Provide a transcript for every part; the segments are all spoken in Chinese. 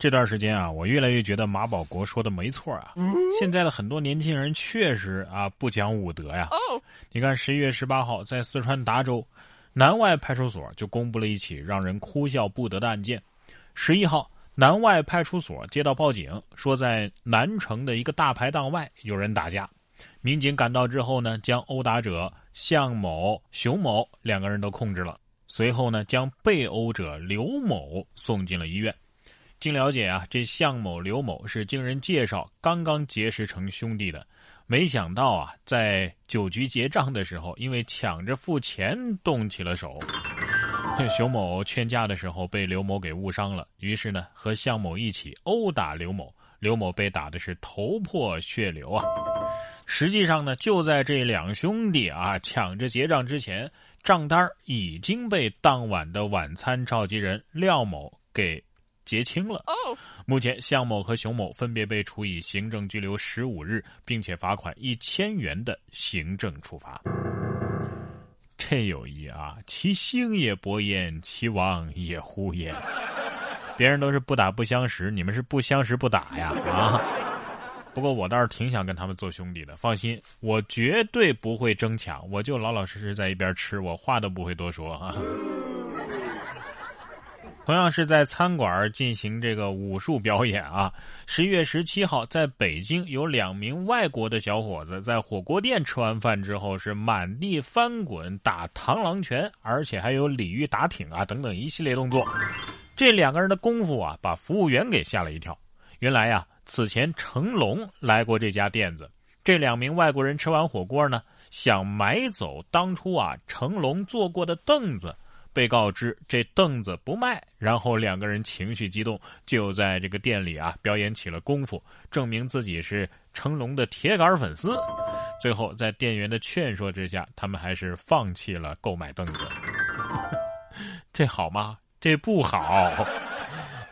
这段时间啊，我越来越觉得马保国说的没错啊。现在的很多年轻人确实啊不讲武德呀。你看，十一月十八号在四川达州南外派出所就公布了一起让人哭笑不得的案件。十一号，南外派出所接到报警，说在南城的一个大排档外有人打架。民警赶到之后呢，将殴打者向某、熊某两个人都控制了。随后呢，将被殴者刘某送进了医院。经了解啊，这向某、刘某是经人介绍刚刚结识成兄弟的，没想到啊，在酒局结账的时候，因为抢着付钱动起了手。熊某劝架的时候被刘某给误伤了，于是呢和向某一起殴打刘某，刘某被打的是头破血流啊。实际上呢，就在这两兄弟啊抢着结账之前，账单已经被当晚的晚餐召集人廖某给。结清了。目前，向某和熊某分别被处以行政拘留十五日，并且罚款一千元的行政处罚。这友谊啊，其兴也勃焉，其亡也忽焉。别人都是不打不相识，你们是不相识不打呀啊！不过我倒是挺想跟他们做兄弟的。放心，我绝对不会争抢，我就老老实实在一边吃，我话都不会多说啊。同样是在餐馆进行这个武术表演啊！十一月十七号，在北京有两名外国的小伙子在火锅店吃完饭之后，是满地翻滚、打螳螂拳，而且还有鲤鱼打挺啊等等一系列动作。这两个人的功夫啊，把服务员给吓了一跳。原来呀，此前成龙来过这家店子，这两名外国人吃完火锅呢，想买走当初啊成龙坐过的凳子。被告知这凳子不卖，然后两个人情绪激动，就在这个店里啊表演起了功夫，证明自己是成龙的铁杆粉丝。最后在店员的劝说之下，他们还是放弃了购买凳子。这好吗？这不好。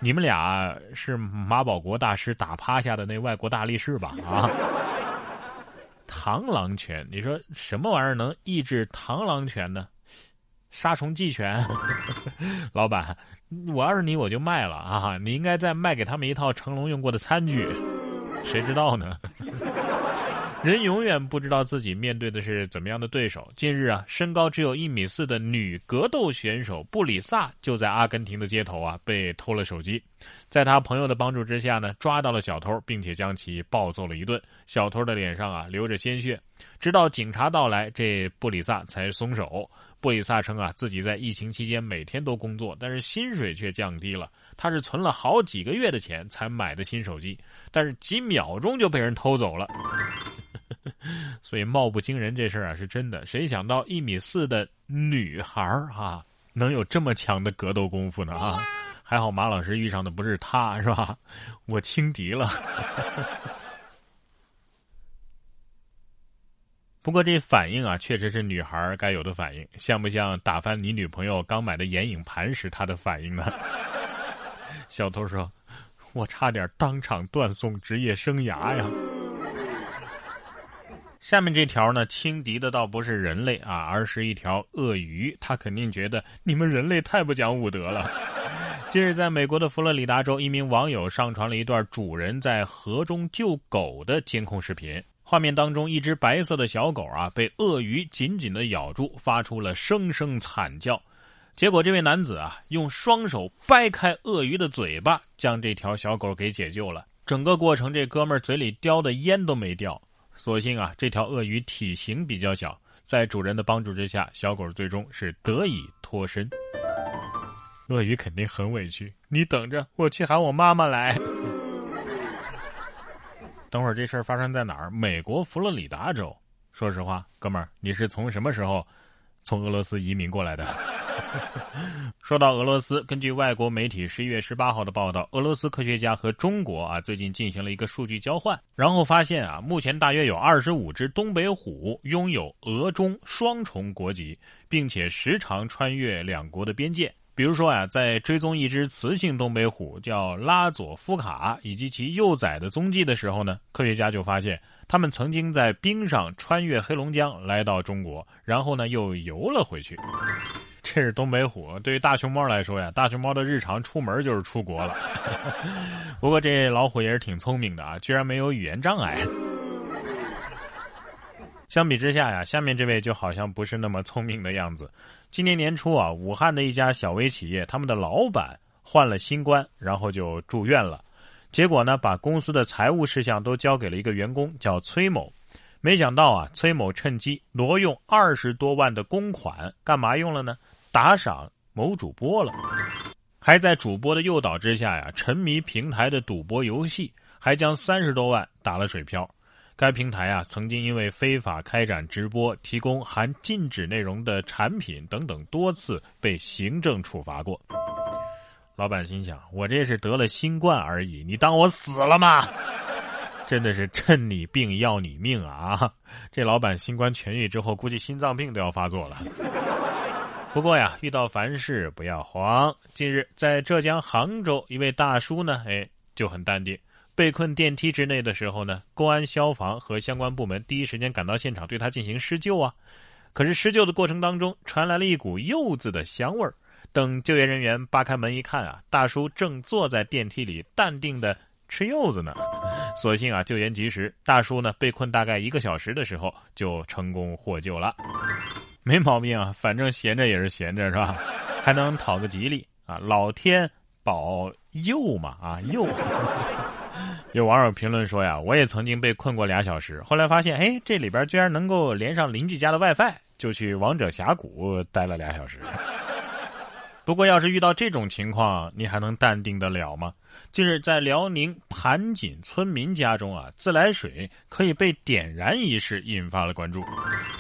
你们俩是马保国大师打趴下的那外国大力士吧？啊！螳螂拳，你说什么玩意儿能抑制螳螂拳呢？杀虫剂拳，老板，我要是你，我就卖了啊！你应该再卖给他们一套成龙用过的餐具，谁知道呢？人永远不知道自己面对的是怎么样的对手。近日啊，身高只有一米四的女格斗选手布里萨就在阿根廷的街头啊被偷了手机，在他朋友的帮助之下呢，抓到了小偷，并且将其暴揍了一顿。小偷的脸上啊流着鲜血，直到警察到来，这布里萨才松手。布里萨称啊，自己在疫情期间每天都工作，但是薪水却降低了。他是存了好几个月的钱才买的新手机，但是几秒钟就被人偷走了。所以貌不惊人这事儿啊是真的。谁想到一米四的女孩儿哈能有这么强的格斗功夫呢啊？还好马老师遇上的不是他，是吧？我轻敌了。不过这反应啊，确实是女孩该有的反应，像不像打翻你女朋友刚买的眼影盘时她的反应呢？小偷说：“我差点当场断送职业生涯呀。”下面这条呢，轻敌的倒不是人类啊，而是一条鳄鱼，他肯定觉得你们人类太不讲武德了。近日，在美国的佛罗里达州，一名网友上传了一段主人在河中救狗的监控视频。画面当中，一只白色的小狗啊，被鳄鱼紧紧的咬住，发出了声声惨叫。结果，这位男子啊，用双手掰开鳄鱼的嘴巴，将这条小狗给解救了。整个过程，这哥们儿嘴里叼的烟都没掉。所幸啊，这条鳄鱼体型比较小，在主人的帮助之下，小狗最终是得以脱身。鳄鱼肯定很委屈，你等着，我去喊我妈妈来。等会儿这事儿发生在哪儿？美国佛罗里达州。说实话，哥们儿，你是从什么时候从俄罗斯移民过来的？说到俄罗斯，根据外国媒体十一月十八号的报道，俄罗斯科学家和中国啊最近进行了一个数据交换，然后发现啊，目前大约有二十五只东北虎拥有俄中双重国籍，并且时常穿越两国的边界。比如说啊，在追踪一只雌性东北虎叫拉佐夫卡以及其幼崽的踪迹的时候呢，科学家就发现，它们曾经在冰上穿越黑龙江来到中国，然后呢又游了回去。这是东北虎。对于大熊猫来说呀，大熊猫的日常出门就是出国了。不过这老虎也是挺聪明的啊，居然没有语言障碍。相比之下呀，下面这位就好像不是那么聪明的样子。今年年初啊，武汉的一家小微企业，他们的老板患了新冠，然后就住院了。结果呢，把公司的财务事项都交给了一个员工，叫崔某。没想到啊，崔某趁机挪用二十多万的公款，干嘛用了呢？打赏某主播了，还在主播的诱导之下呀，沉迷平台的赌博游戏，还将三十多万打了水漂。该平台啊，曾经因为非法开展直播、提供含禁止内容的产品等等，多次被行政处罚过。老板心想：我这是得了新冠而已，你当我死了吗？真的是趁你病要你命啊！这老板新冠痊愈之后，估计心脏病都要发作了。不过呀，遇到凡事不要慌。近日，在浙江杭州，一位大叔呢，哎，就很淡定。被困电梯之内的时候呢，公安、消防和相关部门第一时间赶到现场，对他进行施救啊。可是施救的过程当中，传来了一股柚子的香味儿。等救援人员扒开门一看啊，大叔正坐在电梯里，淡定的吃柚子呢。所幸啊，救援及时，大叔呢被困大概一个小时的时候就成功获救了。没毛病啊，反正闲着也是闲着是吧？还能讨个吉利啊，老天保又嘛啊又。有网友评论说呀，我也曾经被困过俩小时，后来发现，哎，这里边居然能够连上邻居家的 WiFi，就去王者峡谷待了俩小时。不过，要是遇到这种情况，你还能淡定得了吗？近日，在辽宁盘锦村民家中啊，自来水可以被点燃一事引发了关注。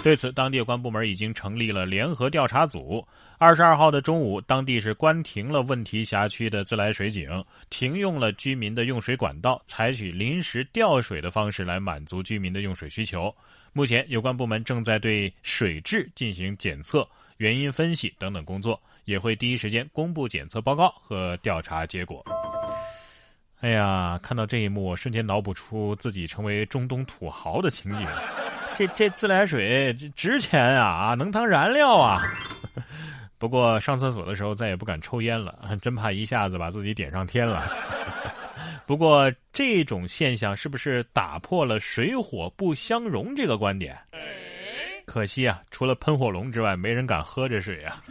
对此，当地有关部门已经成立了联合调查组。二十二号的中午，当地是关停了问题辖区的自来水井，停用了居民的用水管道，采取临时调水的方式来满足居民的用水需求。目前，有关部门正在对水质进行检测、原因分析等等工作。也会第一时间公布检测报告和调查结果。哎呀，看到这一幕，我瞬间脑补出自己成为中东土豪的情景。这这自来水值钱啊，能当燃料啊！不过上厕所的时候再也不敢抽烟了，真怕一下子把自己点上天了。不过这种现象是不是打破了水火不相容这个观点？可惜啊，除了喷火龙之外，没人敢喝这水啊。